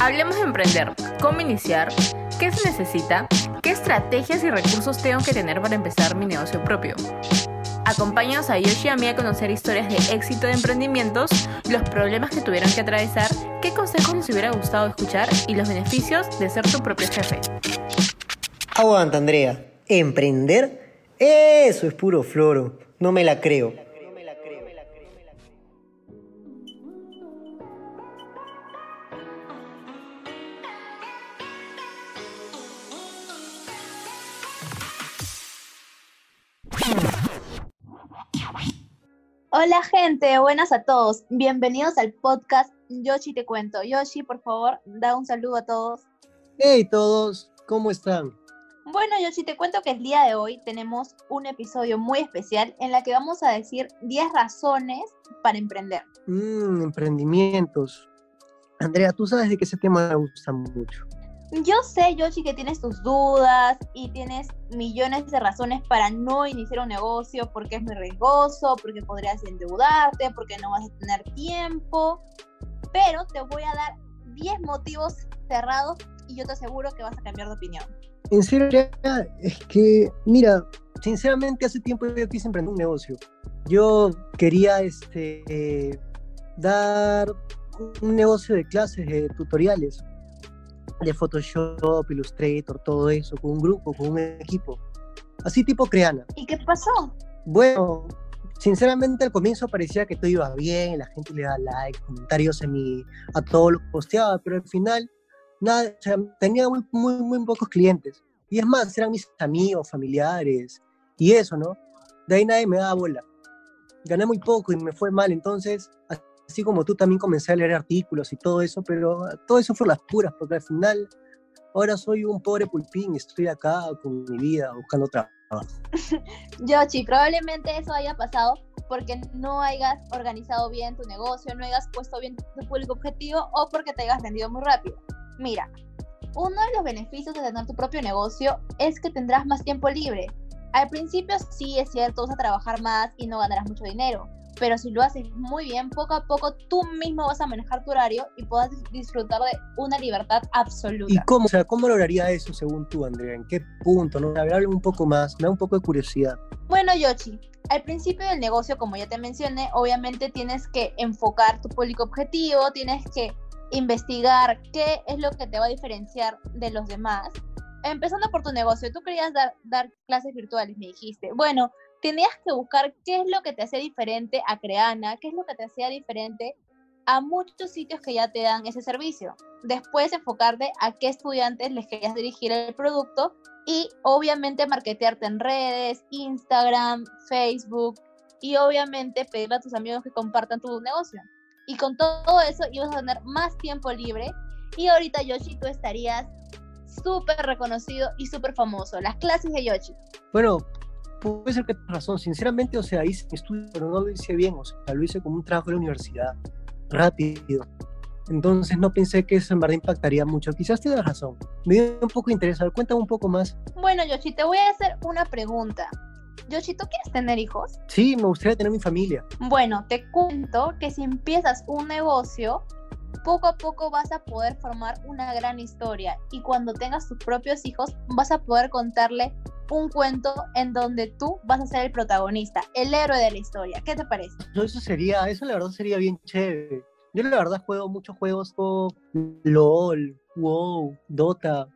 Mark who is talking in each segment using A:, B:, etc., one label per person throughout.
A: Hablemos de emprender, cómo iniciar, qué se necesita, qué estrategias y recursos tengo que tener para empezar mi negocio propio. Acompáñanos a Yoshi y a mí a conocer historias de éxito de emprendimientos, los problemas que tuvieron que atravesar, qué consejos les hubiera gustado escuchar y los beneficios de ser tu propio jefe.
B: Aguanta, Andrea. ¿Emprender? Eso es puro floro. No me la creo.
C: Hola gente, buenas a todos. Bienvenidos al podcast Yoshi Te Cuento. Yoshi, por favor, da un saludo a todos.
B: Hey todos, ¿cómo están?
C: Bueno, Yoshi, te cuento que el día de hoy tenemos un episodio muy especial en la que vamos a decir 10 razones para emprender.
B: Mmm, emprendimientos. Andrea, tú sabes de que ese tema me gusta mucho.
C: Yo sé, Yoshi, que tienes tus dudas y tienes millones de razones para no iniciar un negocio, porque es muy riesgoso, porque podrías endeudarte, porque no vas a tener tiempo. Pero te voy a dar 10 motivos cerrados y yo te aseguro que vas a cambiar de opinión.
B: En serio, es que, mira, sinceramente hace tiempo yo quise emprender un negocio. Yo quería este, dar un negocio de clases, de tutoriales de Photoshop, Illustrator, todo eso, con un grupo, con un equipo. Así tipo Creana.
C: ¿Y qué pasó?
B: Bueno, sinceramente al comienzo parecía que todo iba bien, la gente le da like, comentarios en mi, a todo lo que posteaba, pero al final, nada, o sea, tenía muy, muy, muy pocos clientes. Y es más, eran mis amigos, familiares, y eso, ¿no? De ahí nadie me daba bola. Gané muy poco y me fue mal, entonces así como tú también comencé a leer artículos y todo eso, pero todo eso fue las puras, porque al final ahora soy un pobre pulpín y estoy acá con mi vida buscando trabajo.
C: Yoshi, probablemente eso haya pasado porque no hayas organizado bien tu negocio, no hayas puesto bien tu público objetivo o porque te hayas vendido muy rápido. Mira, uno de los beneficios de tener tu propio negocio es que tendrás más tiempo libre. Al principio sí es cierto, vas a trabajar más y no ganarás mucho dinero, pero si lo haces muy bien, poco a poco tú mismo vas a manejar tu horario y puedas disfrutar de una libertad absoluta.
B: ¿Y cómo, o sea, cómo lograría eso según tú, Andrea? ¿En qué punto? ¿No? Ver, un poco más, me da un poco de curiosidad.
C: Bueno, Yoshi, al principio del negocio, como ya te mencioné, obviamente tienes que enfocar tu público objetivo, tienes que investigar qué es lo que te va a diferenciar de los demás. Empezando por tu negocio, tú querías dar, dar clases virtuales, me dijiste. Bueno, tenías que buscar qué es lo que te hacía diferente a Creana, qué es lo que te hacía diferente a muchos sitios que ya te dan ese servicio. Después enfocarte a qué estudiantes les querías dirigir el producto y obviamente marketearte en redes, Instagram, Facebook y obviamente pedirle a tus amigos que compartan tu negocio. Y con todo eso ibas a tener más tiempo libre y ahorita Yoshi tú estarías súper reconocido y súper famoso. Las clases de Yoshi.
B: Bueno, puede ser que tengas razón. Sinceramente, o sea, hice mi estudio, pero no lo hice bien. O sea, lo hice como un trabajo de la universidad, rápido. Entonces no pensé que eso en verdad impactaría mucho. Quizás te das razón. Me dio un poco de interés. A ver, cuéntame un poco más.
C: Bueno, Yoshi, te voy a hacer una pregunta. Yoshi, ¿tú quieres tener hijos?
B: Sí, me gustaría tener mi familia.
C: Bueno, te cuento que si empiezas un negocio, poco a poco vas a poder formar una gran historia y cuando tengas tus propios hijos vas a poder contarle un cuento en donde tú vas a ser el protagonista, el héroe de la historia. ¿Qué te parece?
B: Eso sería, eso la verdad sería bien chévere. Yo la verdad juego muchos juegos como LOL, WoW, Dota.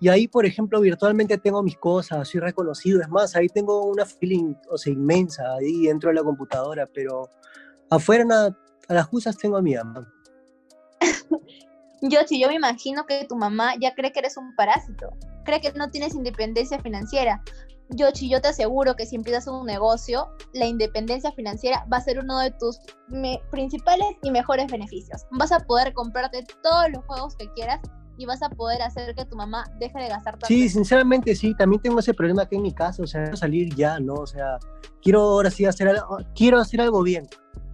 B: Y ahí, por ejemplo, virtualmente tengo mis cosas, soy reconocido. Es más, ahí tengo una feeling, o sea, inmensa ahí dentro de la computadora, pero afuera nada, a las justas tengo a mi mamá.
C: Yo, si yo me imagino que tu mamá ya cree que eres un parásito cree que no tienes independencia financiera. Yoshi, yo te aseguro que si empiezas un negocio, la independencia financiera va a ser uno de tus principales y mejores beneficios. Vas a poder comprarte todos los juegos que quieras y vas a poder hacer que tu mamá deje de gastar tanto.
B: Sí, sinceramente sí, también tengo ese problema aquí en mi casa, o sea, salir ya, ¿no? O sea, quiero ahora sí hacer algo, quiero hacer algo bien,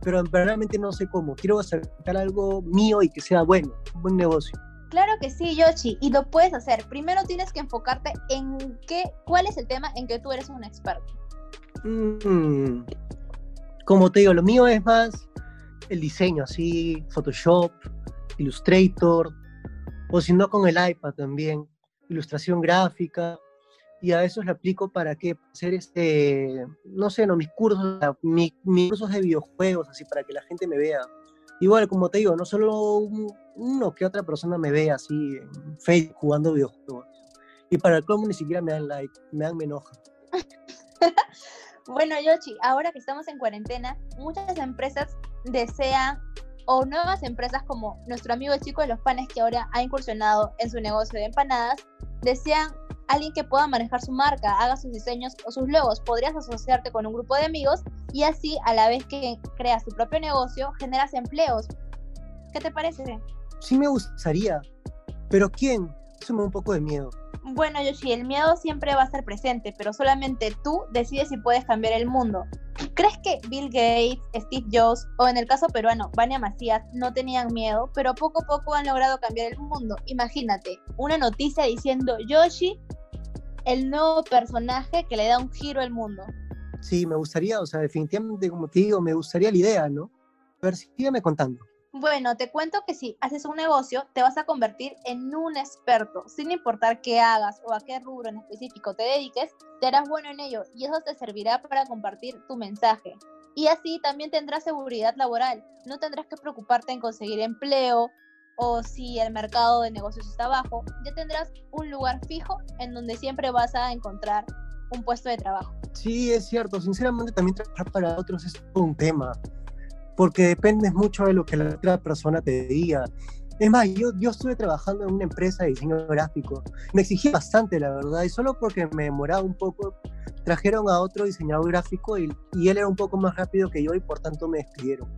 B: pero realmente no sé cómo. Quiero sacar algo mío y que sea bueno, un buen negocio.
C: Claro que sí, Yoshi, y lo puedes hacer. Primero tienes que enfocarte en qué, cuál es el tema en que tú eres un experto.
B: Mm, como te digo, lo mío es más el diseño, así, Photoshop, Illustrator, o si no con el iPad también, ilustración gráfica, y a eso lo aplico para qué, hacer este, no sé, no, mis cursos, mis, cursos de videojuegos, así para que la gente me vea. Igual, como te digo, no solo uno que otra persona me vea así en Facebook jugando videojuegos. Y para el cómo ni siquiera me dan like, me dan me enoja.
C: bueno, Yoshi, ahora que estamos en cuarentena, muchas empresas desean o nuevas empresas como nuestro amigo el chico de los panes que ahora ha incursionado en su negocio de empanadas, desean alguien que pueda manejar su marca, haga sus diseños o sus logos. Podrías asociarte con un grupo de amigos y así, a la vez que creas tu propio negocio, generas empleos. ¿Qué te parece?
B: Sí me gustaría, pero ¿quién? Eso me da un poco de miedo.
C: Bueno, Yoshi, el miedo siempre va a estar presente, pero solamente tú decides si puedes cambiar el mundo. ¿Crees que Bill Gates, Steve Jobs o en el caso peruano, Vania Macías no tenían miedo, pero poco a poco han logrado cambiar el mundo? Imagínate, una noticia diciendo Yoshi, el nuevo personaje que le da un giro al mundo.
B: Sí, me gustaría, o sea, definitivamente, como te digo, me gustaría la idea, ¿no? A ver, sígueme contando.
C: Bueno, te cuento que si haces un negocio, te vas a convertir en un experto, sin importar qué hagas o a qué rubro en específico te dediques, te harás bueno en ello y eso te servirá para compartir tu mensaje. Y así también tendrás seguridad laboral, no tendrás que preocuparte en conseguir empleo o si el mercado de negocios está bajo, ya tendrás un lugar fijo en donde siempre vas a encontrar un puesto de trabajo.
B: Sí, es cierto, sinceramente también trabajar para otros es un tema porque dependes mucho de lo que la otra persona te diga. Es más, yo, yo estuve trabajando en una empresa de diseño gráfico. Me exigía bastante, la verdad, y solo porque me demoraba un poco, trajeron a otro diseñador gráfico y, y él era un poco más rápido que yo y por tanto me despidieron.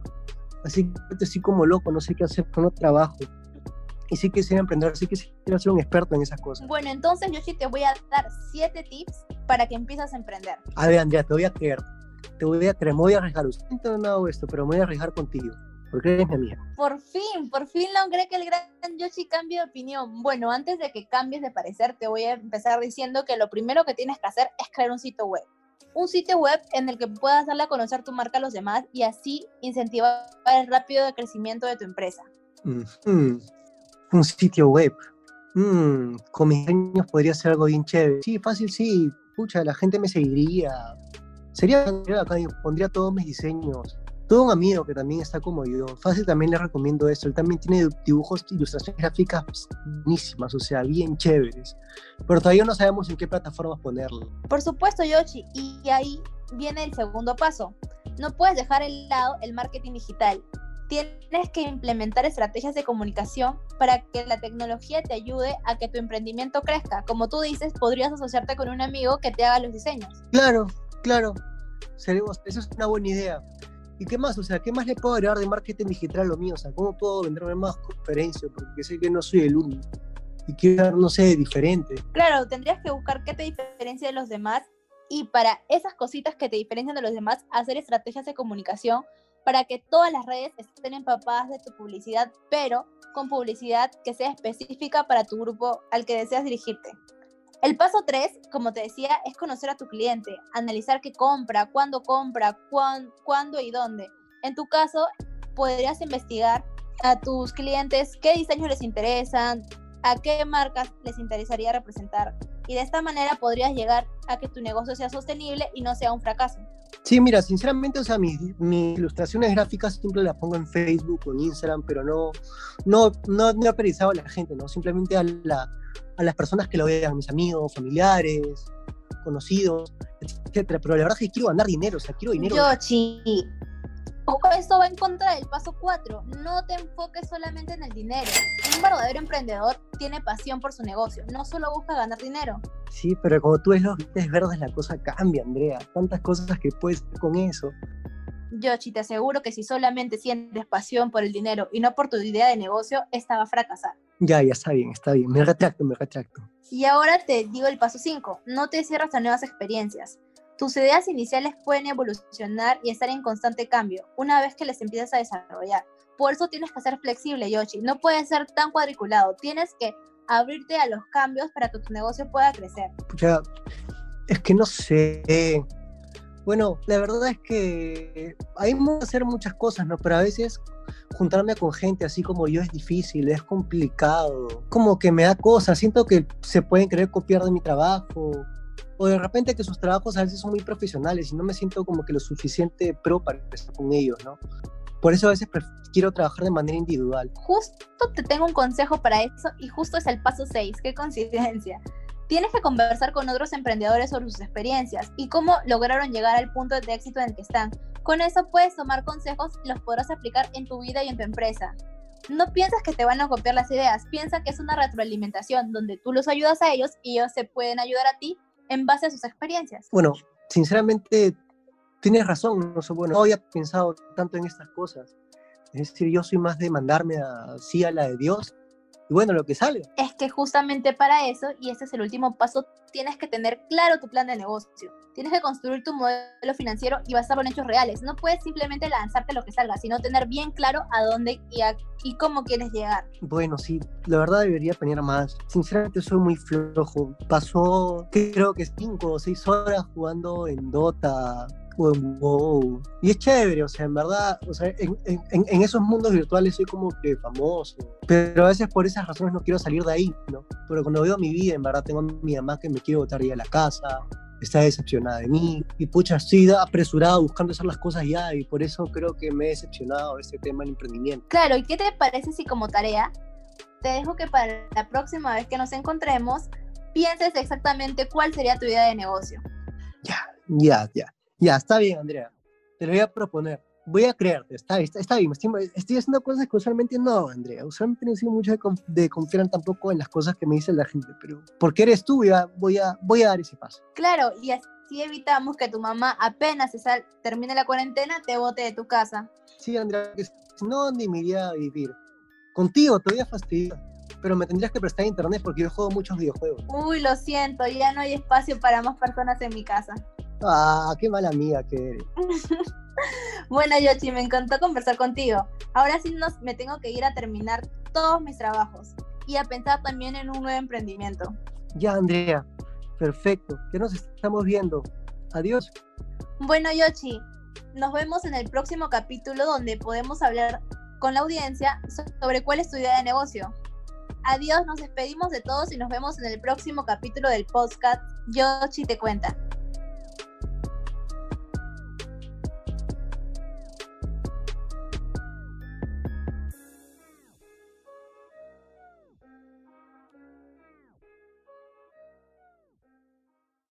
B: Así que estoy como loco, no sé qué hacer, con no trabajo. Y sí quisiera emprender, sí quisiera ser un experto en esas cosas.
C: Bueno, entonces yo sí te voy a dar siete tips para que empieces a emprender.
B: A ver, Andrea, te voy a creer te voy a, me voy a arriesgar. Usted no hago esto, pero me voy a arriesgar contigo. Porque eres mi amiga.
C: Por fin, por fin logré que el gran Yoshi cambie de opinión. Bueno, antes de que cambies de parecer, te voy a empezar diciendo que lo primero que tienes que hacer es crear un sitio web. Un sitio web en el que puedas darle a conocer tu marca a los demás y así incentivar el rápido crecimiento de tu empresa.
B: Un sitio web. Mm, con mis años podría ser algo bien chévere. Sí, fácil, sí. Pucha, la gente me seguiría Sería acá, pondría todos mis diseños. Todo un amigo que también está como yo. Fácil también le recomiendo esto. Él también tiene dibujos, ilustraciones gráficas buenísimas, o sea, bien chéveres. Pero todavía no sabemos en qué plataformas ponerlo.
C: Por supuesto, Yoshi. Y ahí viene el segundo paso. No puedes dejar el lado el marketing digital. Tienes que implementar estrategias de comunicación para que la tecnología te ayude a que tu emprendimiento crezca. Como tú dices, podrías asociarte con un amigo que te haga los diseños.
B: Claro, claro, eso es una buena idea. ¿Y qué más? O sea, ¿qué más le puedo agregar de marketing digital a lo mío? O sea, ¿cómo puedo venderme más conferencias? Porque sé que no soy el único. Y quiero, no sé, diferente.
C: Claro, tendrías que buscar qué te diferencia de los demás y para esas cositas que te diferencian de los demás, hacer estrategias de comunicación para que todas las redes estén empapadas de tu publicidad, pero con publicidad que sea específica para tu grupo al que deseas dirigirte. El paso 3, como te decía, es conocer a tu cliente, analizar qué compra, cuándo compra, cuándo y dónde. En tu caso, podrías investigar a tus clientes qué diseños les interesan, a qué marcas les interesaría representar. Y de esta manera podrías llegar a que tu negocio sea sostenible y no sea un fracaso.
B: Sí, mira, sinceramente, o sea, mis, ilustraciones gráficas siempre las pongo en Facebook o en Instagram, pero no, no, no, no he a la gente, ¿no? Simplemente a la, a las personas que lo vean, mis amigos, familiares, conocidos, etcétera. Pero la verdad es que quiero ganar dinero, o sea, quiero dinero.
C: Yoshi, esto va en contra del paso 4. No te enfoques solamente en el dinero. Un verdadero emprendedor tiene pasión por su negocio, no solo busca ganar dinero.
B: Sí, pero como tú ves los verdes, la cosa cambia, Andrea. Tantas cosas que puedes hacer con eso.
C: Yoshi, te aseguro que si solamente sientes pasión por el dinero y no por tu idea de negocio, esta va a fracasar.
B: Ya, ya está bien, está bien. Me retracto, me retracto.
C: Y ahora te digo el paso 5. No te cierras a nuevas experiencias. Tus ideas iniciales pueden evolucionar y estar en constante cambio una vez que les empiezas a desarrollar. Por eso tienes que ser flexible, Yoshi. No puedes ser tan cuadriculado. Tienes que abrirte a los cambios para que tu negocio pueda crecer.
B: Ya, es que no sé. Bueno, la verdad es que hay que hacer muchas cosas, ¿no? Pero a veces juntarme con gente así como yo es difícil, es complicado, como que me da cosas, siento que se pueden querer copiar de mi trabajo, o de repente que sus trabajos a veces son muy profesionales y no me siento como que lo suficiente pro para estar con ellos, ¿no? Por eso a veces quiero trabajar de manera individual.
C: Justo te tengo un consejo para eso y justo es el paso 6, qué coincidencia. Tienes que conversar con otros emprendedores sobre sus experiencias y cómo lograron llegar al punto de éxito en el que están. Con eso puedes tomar consejos y los podrás aplicar en tu vida y en tu empresa. No piensas que te van a copiar las ideas, piensa que es una retroalimentación donde tú los ayudas a ellos y ellos se pueden ayudar a ti en base a sus experiencias.
B: Bueno, sinceramente tienes razón, no, bueno, no había pensado tanto en estas cosas. Es decir, yo soy más de mandarme así a la de Dios y bueno, lo que sale.
C: Es que justamente para eso, y este es el último paso, tienes que tener claro tu plan de negocio. Tienes que construir tu modelo financiero y basarlo en hechos reales. No puedes simplemente lanzarte lo que salga, sino tener bien claro a dónde y, y cómo quieres llegar.
B: Bueno, sí, la verdad debería planear más. Sinceramente soy muy flojo. Pasó creo que cinco o seis horas jugando en Dota, wow. Y es chévere, o sea, en verdad, o sea, en, en, en, esos mundos virtuales soy como que famoso, pero a veces por esas razones no quiero salir de ahí, ¿no? Pero cuando veo mi vida, en verdad tengo a mi mamá que me quiere botar ya a la casa, está decepcionada de mí, y pucha, estoy apresurada buscando hacer las cosas ya, y por eso creo que me he decepcionado de este tema del emprendimiento.
C: Claro, ¿y qué te parece si como tarea te dejo que para la próxima vez que nos encontremos pienses exactamente cuál sería tu idea de negocio?
B: Ya, ya, ya. Ya, está bien, Andrea. Te lo voy a proponer. Voy a creerte, está, está, está bien. Estoy, estoy, haciendo cosas que usualmente no, Andrea. Usualmente no sido mucho de, confiar tampoco en las cosas que me dice la gente, pero porque eres tú, voy a, voy a, voy a dar ese paso.
C: Claro, y así evitamos que tu mamá apenas se sal, termine la cuarentena te bote de tu casa.
B: Sí, Andrea, si no, ni me iría a vivir. Contigo te voy a fastidiar pero me tendrías que prestar internet porque yo juego muchos videojuegos.
C: Uy, lo siento, ya no hay espacio para más personas en mi casa.
B: Ah, qué mala amiga que eres.
C: bueno, Yoshi, me encantó conversar contigo. Ahora sí nos, me tengo que ir a terminar todos mis trabajos y a pensar también en un nuevo emprendimiento.
B: Ya, Andrea. Perfecto. Ya nos estamos viendo. Adiós.
C: Bueno, Yoshi, nos vemos en el próximo capítulo donde podemos hablar con la audiencia sobre cuál es tu idea de negocio. Adiós, nos despedimos de todos y nos vemos en el próximo capítulo del podcast Yoshi te cuenta.